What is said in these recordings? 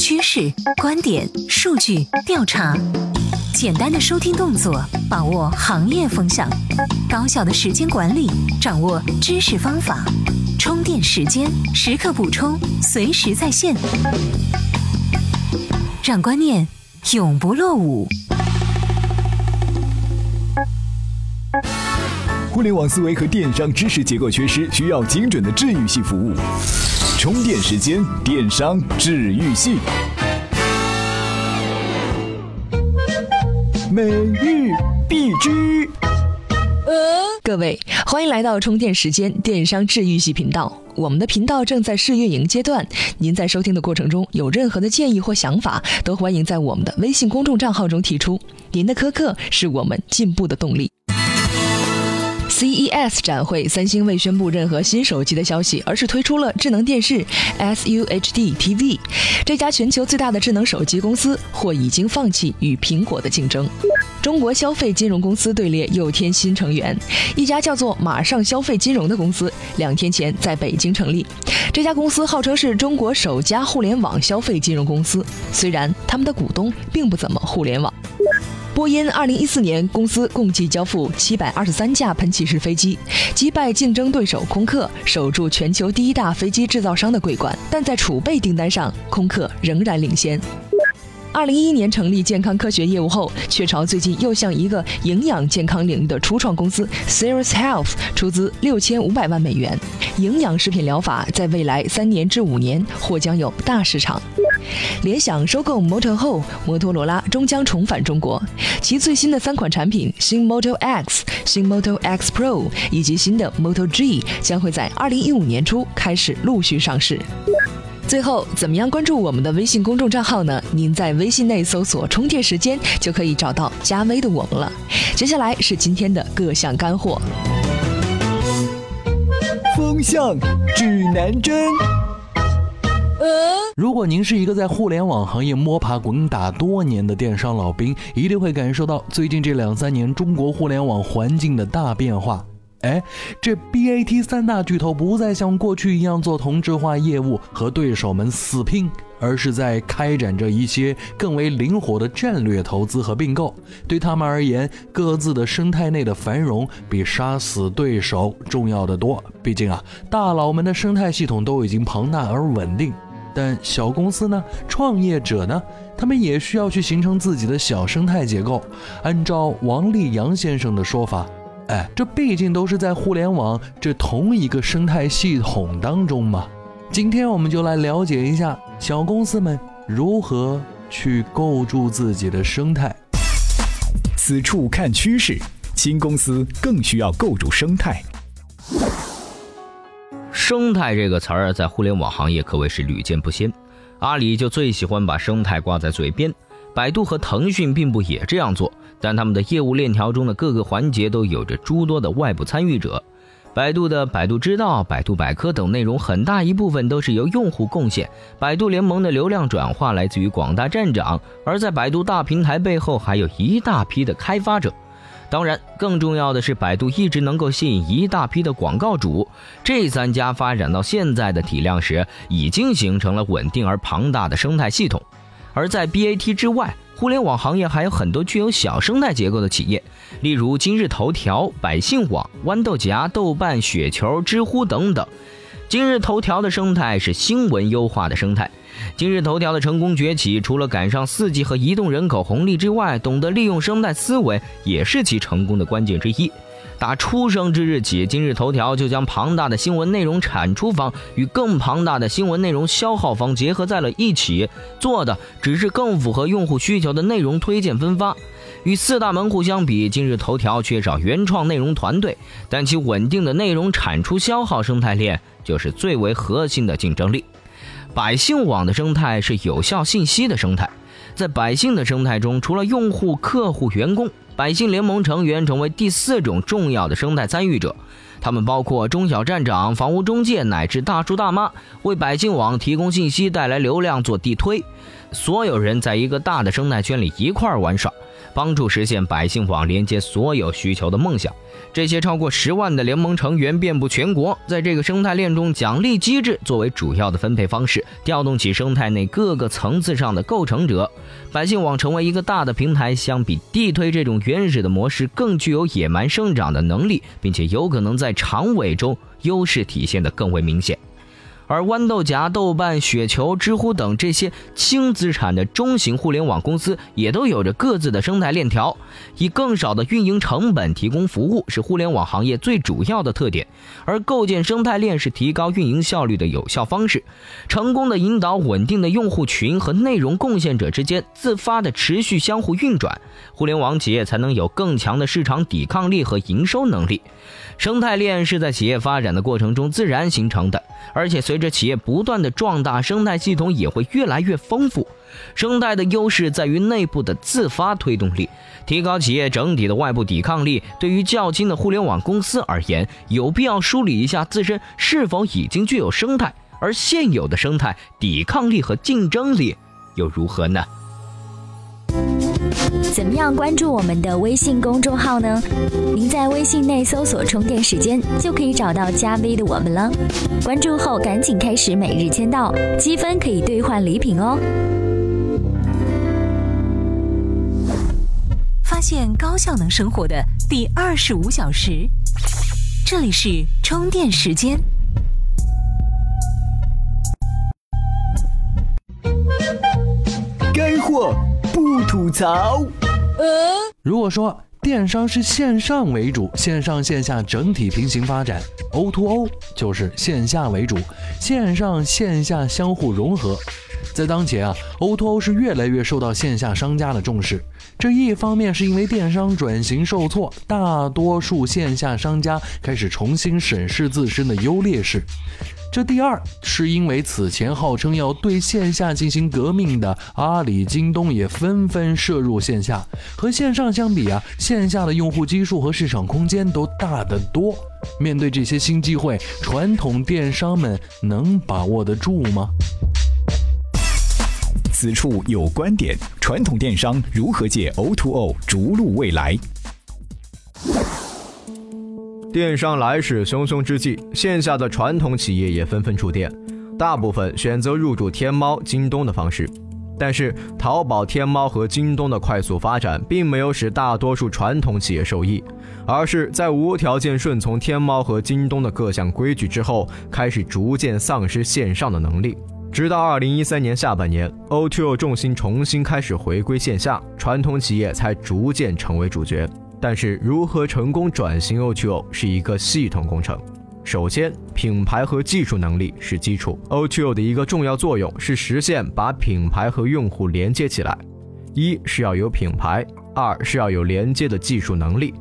趋势、观点、数据、调查，简单的收听动作，把握行业风向；高效的时间管理，掌握知识方法。充电时间，时刻补充，随时在线，让观念永不落伍。互联网思维和电商知识结构缺失，需要精准的治愈系服务。充电时间，电商治愈系。美玉必知。各位，欢迎来到充电时间电商治愈系频道。我们的频道正在试运营阶段，您在收听的过程中有任何的建议或想法，都欢迎在我们的微信公众账号中提出。您的苛刻是我们进步的动力。CES 展会，三星未宣布任何新手机的消息，而是推出了智能电视 SUHD TV。这家全球最大的智能手机公司或已经放弃与苹果的竞争。中国消费金融公司队列又添新成员，一家叫做马上消费金融的公司，两天前在北京成立。这家公司号称是中国首家互联网消费金融公司，虽然他们的股东并不怎么互联网。波音二零一四年，公司共计交付七百二十三架喷气式飞机，击败竞争对手空客，守住全球第一大飞机制造商的桂冠。但在储备订单上，空客仍然领先。二零一一年成立健康科学业务后，雀巢最近又向一个营养健康领域的初创公司 Serious Health 出资六千五百万美元，营养食品疗法在未来三年至五年或将有大市场。联想收购 Moto 后，摩托罗拉终将重返中国。其最新的三款产品新 Moto X、新 Moto X Pro 以及新的 Moto G 将会在二零一五年初开始陆续上市。最后，怎么样关注我们的微信公众账号呢？您在微信内搜索“充电时间”就可以找到加微的我们了。接下来是今天的各项干货。风向指南针。如果您是一个在互联网行业摸爬滚打多年的电商老兵，一定会感受到最近这两三年中国互联网环境的大变化。哎，这 BAT 三大巨头不再像过去一样做同质化业务和对手们死拼，而是在开展着一些更为灵活的战略投资和并购。对他们而言，各自的生态内的繁荣比杀死对手重要的多。毕竟啊，大佬们的生态系统都已经庞大而稳定。但小公司呢？创业者呢？他们也需要去形成自己的小生态结构。按照王立阳先生的说法，哎，这毕竟都是在互联网这同一个生态系统当中嘛。今天我们就来了解一下小公司们如何去构筑自己的生态。此处看趋势，新公司更需要构筑生态。生态这个词儿在互联网行业可谓是屡见不鲜，阿里就最喜欢把生态挂在嘴边，百度和腾讯并不也这样做，但他们的业务链条中的各个环节都有着诸多的外部参与者。百度的百度知道、百度百科等内容很大一部分都是由用户贡献，百度联盟的流量转化来自于广大站长，而在百度大平台背后还有一大批的开发者。当然，更重要的是，百度一直能够吸引一大批的广告主。这三家发展到现在的体量时，已经形成了稳定而庞大的生态系统。而在 BAT 之外，互联网行业还有很多具有小生态结构的企业，例如今日头条、百姓网、豌豆荚、豆瓣、雪球、知乎等等。今日头条的生态是新闻优化的生态。今日头条的成功崛起，除了赶上四 G 和移动人口红利之外，懂得利用生态思维也是其成功的关键之一。打出生之日起，今日头条就将庞大的新闻内容产出方与更庞大的新闻内容消耗方结合在了一起，做的只是更符合用户需求的内容推荐分发。与四大门户相比，今日头条缺少原创内容团队，但其稳定的内容产出消耗生态链就是最为核心的竞争力。百姓网的生态是有效信息的生态，在百姓的生态中，除了用户、客户、员工，百姓联盟成员成为第四种重要的生态参与者。他们包括中小站长、房屋中介乃至大叔大妈，为百姓网提供信息、带来流量、做地推。所有人在一个大的生态圈里一块儿玩耍。帮助实现百姓网连接所有需求的梦想。这些超过十万的联盟成员遍布全国，在这个生态链中，奖励机制作为主要的分配方式，调动起生态内各个层次上的构成者。百姓网成为一个大的平台，相比地推这种原始的模式，更具有野蛮生长的能力，并且有可能在长尾中优势体现得更为明显。而豌豆荚、豆瓣、雪球、知乎等这些轻资产的中型互联网公司，也都有着各自的生态链条，以更少的运营成本提供服务，是互联网行业最主要的特点。而构建生态链是提高运营效率的有效方式，成功的引导稳定的用户群和内容贡献者之间自发的持续相互运转，互联网企业才能有更强的市场抵抗力和营收能力。生态链是在企业发展的过程中自然形成的，而且随这企业不断的壮大，生态系统也会越来越丰富。生态的优势在于内部的自发推动力，提高企业整体的外部抵抗力。对于较轻的互联网公司而言，有必要梳理一下自身是否已经具有生态，而现有的生态抵抗力和竞争力又如何呢？怎么样关注我们的微信公众号呢？您在微信内搜索“充电时间”就可以找到加 V 的我们了。关注后赶紧开始每日签到，积分可以兑换礼品哦。发现高效能生活的第二十五小时，这里是充电时间。吐槽。呃如果说电商是线上为主，线上线下整体平行发展，O to O 就是线下为主，线上线下相互融合。在当前啊，O2O 是越来越受到线下商家的重视。这一方面是因为电商转型受挫，大多数线下商家开始重新审视自身的优劣势。这第二是因为此前号称要对线下进行革命的阿里、京东也纷纷涉入线下。和线上相比啊，线下的用户基数和市场空间都大得多。面对这些新机会，传统电商们能把握得住吗？此处有观点：传统电商如何借 O2O 逐鹿未来？电商来势汹汹之际，线下的传统企业也纷纷触电，大部分选择入驻天猫、京东的方式。但是，淘宝、天猫和京东的快速发展，并没有使大多数传统企业受益，而是在无条件顺从天猫和京东的各项规矩之后，开始逐渐丧失线上的能力。直到二零一三年下半年，O2O 重心重新开始回归线下，传统企业才逐渐成为主角。但是，如何成功转型 O2O 是一个系统工程。首先，品牌和技术能力是基础。O2O 的一个重要作用是实现把品牌和用户连接起来。一是要有品牌，二是要有连接的技术能力。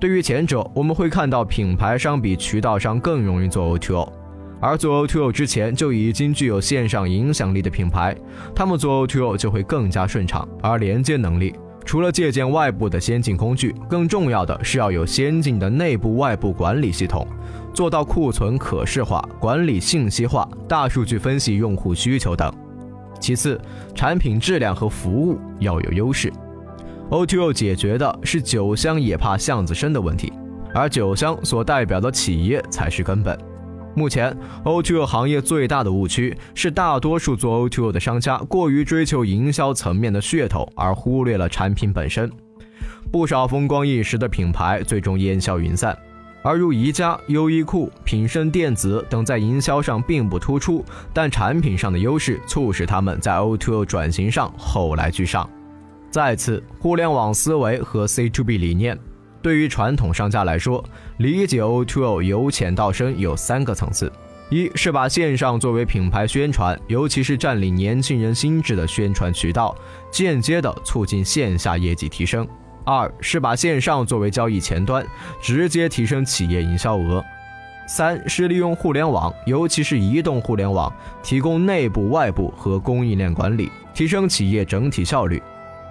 对于前者，我们会看到品牌商比渠道商更容易做 O2O，而做 O2O 之前就已经具有线上影响力的品牌，他们做 O2O 就会更加顺畅。而连接能力。除了借鉴外部的先进工具，更重要的是要有先进的内部外部管理系统，做到库存可视化、管理信息化、大数据分析用户需求等。其次，产品质量和服务要有优势。O2O 解决的是酒香也怕巷子深的问题，而酒香所代表的企业才是根本。目前，O2O 行业最大的误区是，大多数做 O2O 的商家过于追求营销层面的噱头，而忽略了产品本身。不少风光一时的品牌最终烟消云散，而如宜家、优衣库、品胜电子等在营销上并不突出，但产品上的优势促使他们在 O2O 转型上后来居上。再次，互联网思维和 C to B 理念。对于传统商家来说，理解 O2O 由浅到深有三个层次：一是把线上作为品牌宣传，尤其是占领年轻人心智的宣传渠道，间接的促进线下业绩提升；二是把线上作为交易前端，直接提升企业营销额；三是利用互联网，尤其是移动互联网，提供内部、外部和供应链管理，提升企业整体效率。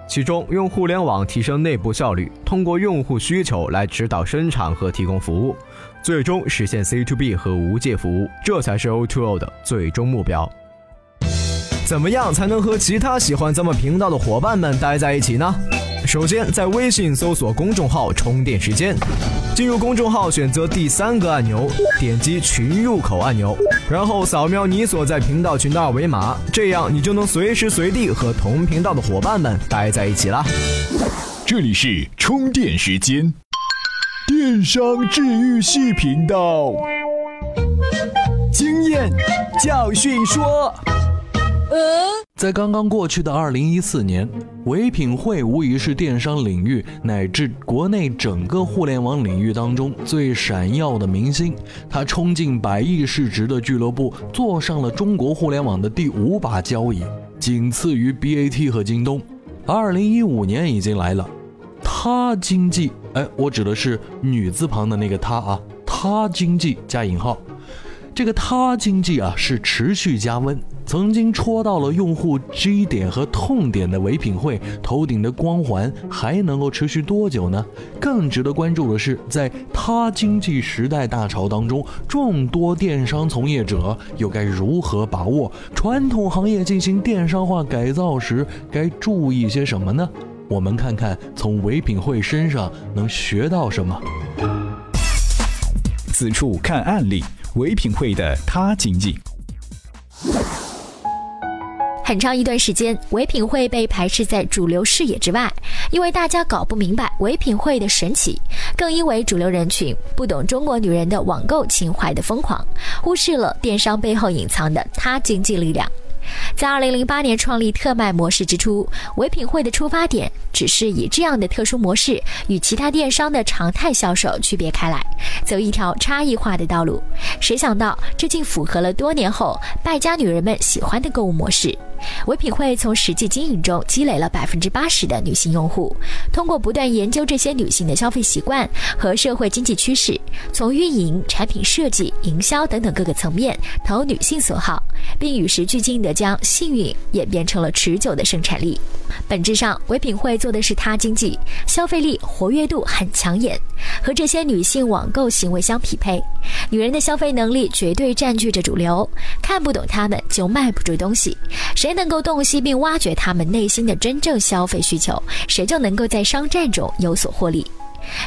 其中，用互联网提升内部效率，通过用户需求来指导生产和提供服务，最终实现 C to B 和无界服务，这才是 O to O 的最终目标。怎么样才能和其他喜欢咱们频道的伙伴们待在一起呢？首先在微信搜索公众号“充电时间”，进入公众号选择第三个按钮，点击群入口按钮，然后扫描你所在频道群的二维码，这样你就能随时随地和同频道的伙伴们待在一起啦。这里是充电时间，电商治愈系频道，经验教训说。在刚刚过去的二零一四年，唯品会无疑是电商领域乃至国内整个互联网领域当中最闪耀的明星。他冲进百亿市值的俱乐部，坐上了中国互联网的第五把交椅，仅次于 BAT 和京东。二零一五年已经来了，他经济，哎，我指的是女字旁的那个他啊，他经济加引号。这个他经济啊是持续加温，曾经戳到了用户 G 点和痛点的唯品会头顶的光环还能够持续多久呢？更值得关注的是，在他经济时代大潮当中，众多电商从业者又该如何把握传统行业进行电商化改造时该注意些什么呢？我们看看从唯品会身上能学到什么。此处看案例。唯品会的他经济，很长一段时间，唯品会被排斥在主流视野之外，因为大家搞不明白唯品会的神奇，更因为主流人群不懂中国女人的网购情怀的疯狂，忽视了电商背后隐藏的他经济力量。在二零零八年创立特卖模式之初，唯品会的出发点只是以这样的特殊模式与其他电商的常态销售区别开来，走一条差异化的道路。谁想到这竟符合了多年后败家女人们喜欢的购物模式。唯品会从实际经营中积累了百分之八十的女性用户，通过不断研究这些女性的消费习惯和社会经济趋势，从运营、产品设计、营销等等各个层面投女性所好，并与时俱进地将幸运演变成了持久的生产力。本质上，唯品会做的是他经济，消费力、活跃度很抢眼，和这些女性网购行为相匹配。女人的消费能力绝对占据着主流，看不懂她们就卖不出东西。谁能够洞悉并挖掘她们内心的真正消费需求，谁就能够在商战中有所获利。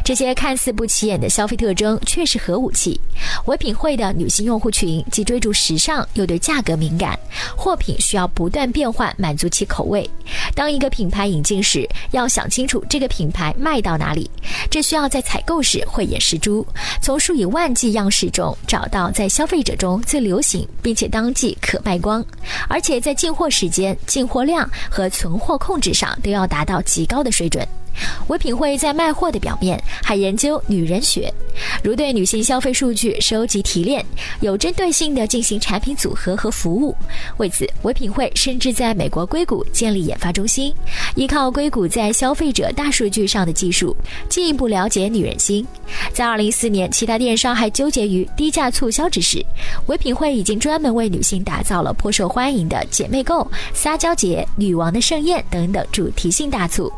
这些看似不起眼的消费特征却是核武器。唯品会的女性用户群既追逐时尚，又对价格敏感，货品需要不断变换，满足其口味。当一个品牌引进时，要想清楚这个品牌卖到哪里，这需要在采购时慧眼识珠，从数以万计样式中找到在消费者中最流行并且当季可卖光，而且在进货时间、进货量和存货控制上都要达到极高的水准。唯品会在卖货的表面还研究女人学，如对女性消费数据收集提炼，有针对性的进行产品组合和服务。为此，唯品会甚至在美国硅谷建立研发中心，依靠硅谷在消费者大数据上的技术，进一步了解女人心。在二零一四年，其他电商还纠结于低价促销之时，唯品会已经专门为女性打造了颇受欢迎的姐妹购、撒娇节、女王的盛宴等等主题性大促。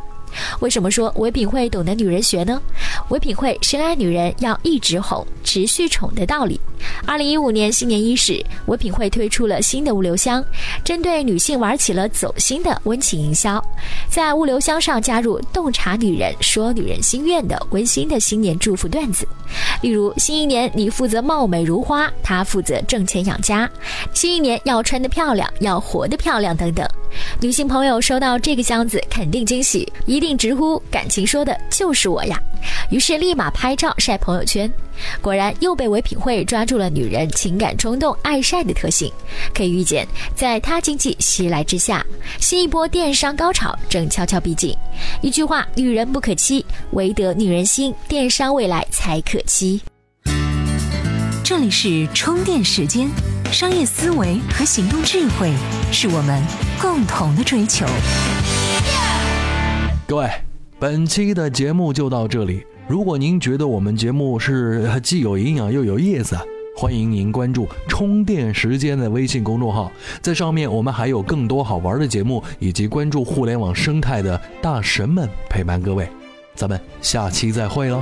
为什么说唯品会懂得女人学呢？唯品会深爱女人要一直哄、持续宠的道理。二零一五年新年伊始，唯品会推出了新的物流箱，针对女性玩起了走心的温情营销，在物流箱上加入洞察女人、说女人心愿的温馨的新年祝福段子，例如新一年你负责貌美如花，他负责挣钱养家，新一年要穿得漂亮，要活得漂亮等等。女性朋友收到这个箱子肯定惊喜，一定直呼感情说的就是我呀，于是立马拍照晒朋友圈。果然又被唯品会抓住了女人情感冲动、爱晒的特性。可以预见，在他经济袭来之下，新一波电商高潮正悄悄逼近。一句话，女人不可欺，唯得女人心，电商未来才可期。这里是充电时间，商业思维和行动智慧是我们共同的追求。各位，本期的节目就到这里。如果您觉得我们节目是既有营养又有意思，欢迎您关注“充电时间”的微信公众号，在上面我们还有更多好玩的节目，以及关注互联网生态的大神们陪伴各位。咱们下期再会喽！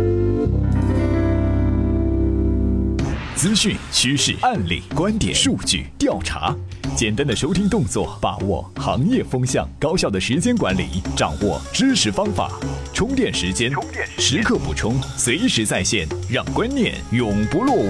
资讯、趋势、案例、观点、数据、调查，简单的收听动作，把握行业风向；高效的时间管理，掌握知识方法。充电时间，时刻补充，随时在线，让观念永不落伍。